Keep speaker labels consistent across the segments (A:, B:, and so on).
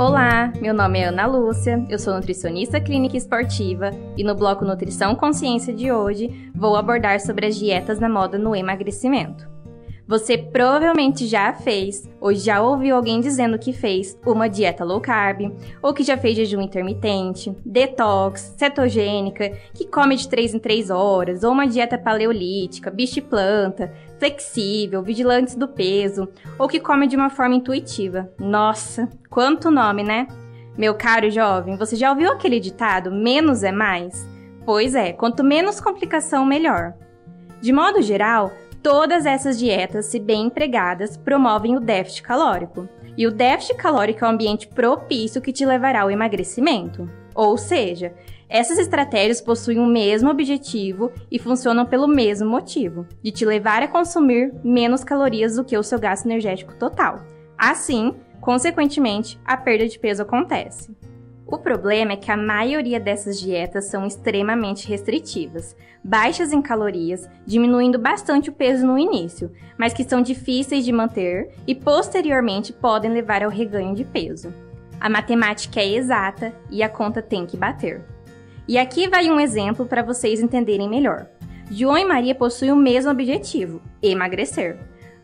A: Olá, meu nome é Ana Lúcia, eu sou nutricionista clínica esportiva e no bloco Nutrição Consciência de hoje vou abordar sobre as dietas na moda no emagrecimento. Você provavelmente já fez ou já ouviu alguém dizendo que fez uma dieta low carb, ou que já fez jejum intermitente, detox, cetogênica, que come de 3 em 3 horas, ou uma dieta paleolítica, bicho e planta, flexível, vigilantes do peso, ou que come de uma forma intuitiva. Nossa, quanto nome, né? Meu caro jovem, você já ouviu aquele ditado menos é mais? Pois é, quanto menos complicação, melhor. De modo geral, Todas essas dietas, se bem empregadas, promovem o déficit calórico. E o déficit calórico é um ambiente propício que te levará ao emagrecimento. Ou seja, essas estratégias possuem o mesmo objetivo e funcionam pelo mesmo motivo, de te levar a consumir menos calorias do que o seu gasto energético total. Assim, consequentemente, a perda de peso acontece. O problema é que a maioria dessas dietas são extremamente restritivas, baixas em calorias, diminuindo bastante o peso no início, mas que são difíceis de manter e posteriormente podem levar ao reganho de peso. A matemática é exata e a conta tem que bater. E aqui vai um exemplo para vocês entenderem melhor. João e Maria possuem o mesmo objetivo: emagrecer.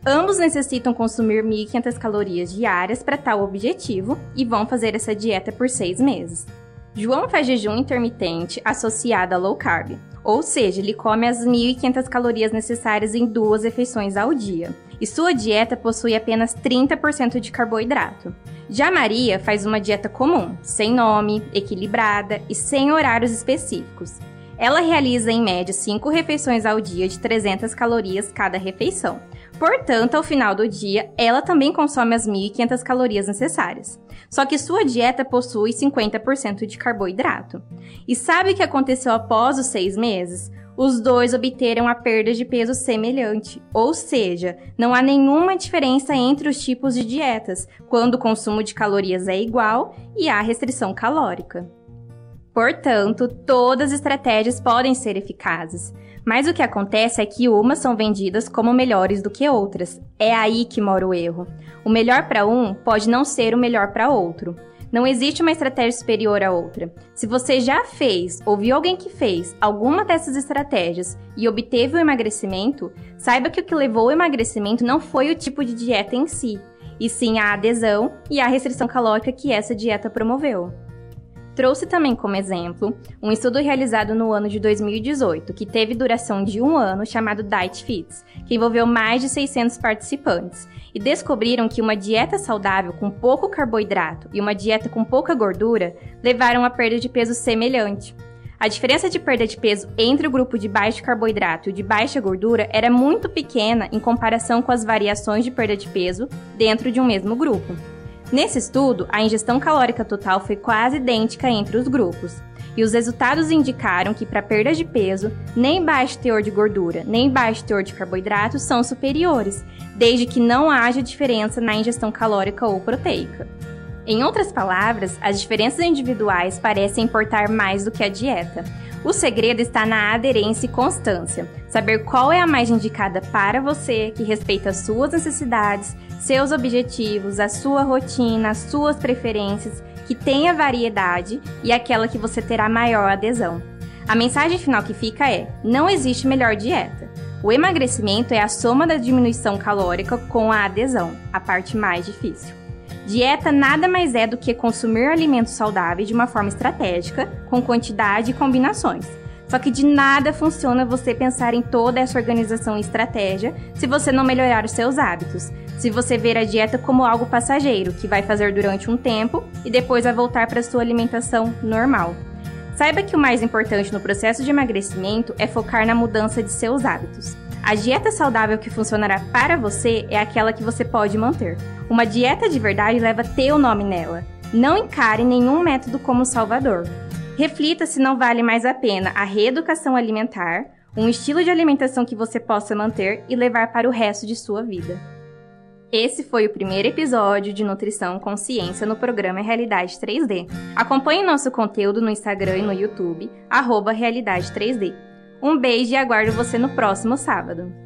A: Ambos necessitam consumir 1.500 calorias diárias para tal objetivo e vão fazer essa dieta por seis meses. João faz jejum intermitente associado a low carb, ou seja, ele come as 1.500 calorias necessárias em duas refeições ao dia. E sua dieta possui apenas 30% de carboidrato. Já Maria faz uma dieta comum, sem nome, equilibrada e sem horários específicos. Ela realiza em média 5 refeições ao dia de 300 calorias cada refeição Portanto, ao final do dia, ela também consome as 1.500 calorias necessárias. Só que sua dieta possui 50% de carboidrato. E sabe o que aconteceu após os seis meses? Os dois obteram a perda de peso semelhante, ou seja, não há nenhuma diferença entre os tipos de dietas, quando o consumo de calorias é igual e há restrição calórica. Portanto, todas as estratégias podem ser eficazes. Mas o que acontece é que umas são vendidas como melhores do que outras. É aí que mora o erro. O melhor para um pode não ser o melhor para outro. Não existe uma estratégia superior à outra. Se você já fez ou viu alguém que fez alguma dessas estratégias e obteve o emagrecimento, saiba que o que levou ao emagrecimento não foi o tipo de dieta em si, e sim a adesão e a restrição calórica que essa dieta promoveu. Trouxe também como exemplo um estudo realizado no ano de 2018, que teve duração de um ano, chamado Diet Fits, que envolveu mais de 600 participantes, e descobriram que uma dieta saudável com pouco carboidrato e uma dieta com pouca gordura levaram a perda de peso semelhante. A diferença de perda de peso entre o grupo de baixo carboidrato e o de baixa gordura era muito pequena em comparação com as variações de perda de peso dentro de um mesmo grupo. Nesse estudo, a ingestão calórica total foi quase idêntica entre os grupos, e os resultados indicaram que para perda de peso, nem baixo teor de gordura, nem baixo teor de carboidratos são superiores, desde que não haja diferença na ingestão calórica ou proteica. Em outras palavras, as diferenças individuais parecem importar mais do que a dieta. O segredo está na aderência e constância. Saber qual é a mais indicada para você, que respeita as suas necessidades, seus objetivos, a sua rotina, as suas preferências, que tenha variedade e aquela que você terá maior adesão. A mensagem final que fica é: não existe melhor dieta. O emagrecimento é a soma da diminuição calórica com a adesão, a parte mais difícil. Dieta nada mais é do que consumir alimentos saudáveis de uma forma estratégica, com quantidade e combinações. Só que de nada funciona você pensar em toda essa organização e estratégia se você não melhorar os seus hábitos. Se você ver a dieta como algo passageiro, que vai fazer durante um tempo e depois vai voltar para sua alimentação normal. Saiba que o mais importante no processo de emagrecimento é focar na mudança de seus hábitos. A dieta saudável que funcionará para você é aquela que você pode manter. Uma dieta de verdade leva teu nome nela. Não encare nenhum método como salvador. Reflita se não vale mais a pena a reeducação alimentar, um estilo de alimentação que você possa manter e levar para o resto de sua vida. Esse foi o primeiro episódio de Nutrição Consciência no programa Realidade 3D. Acompanhe nosso conteúdo no Instagram e no YouTube, arroba Realidade 3D. Um beijo e aguardo você no próximo sábado.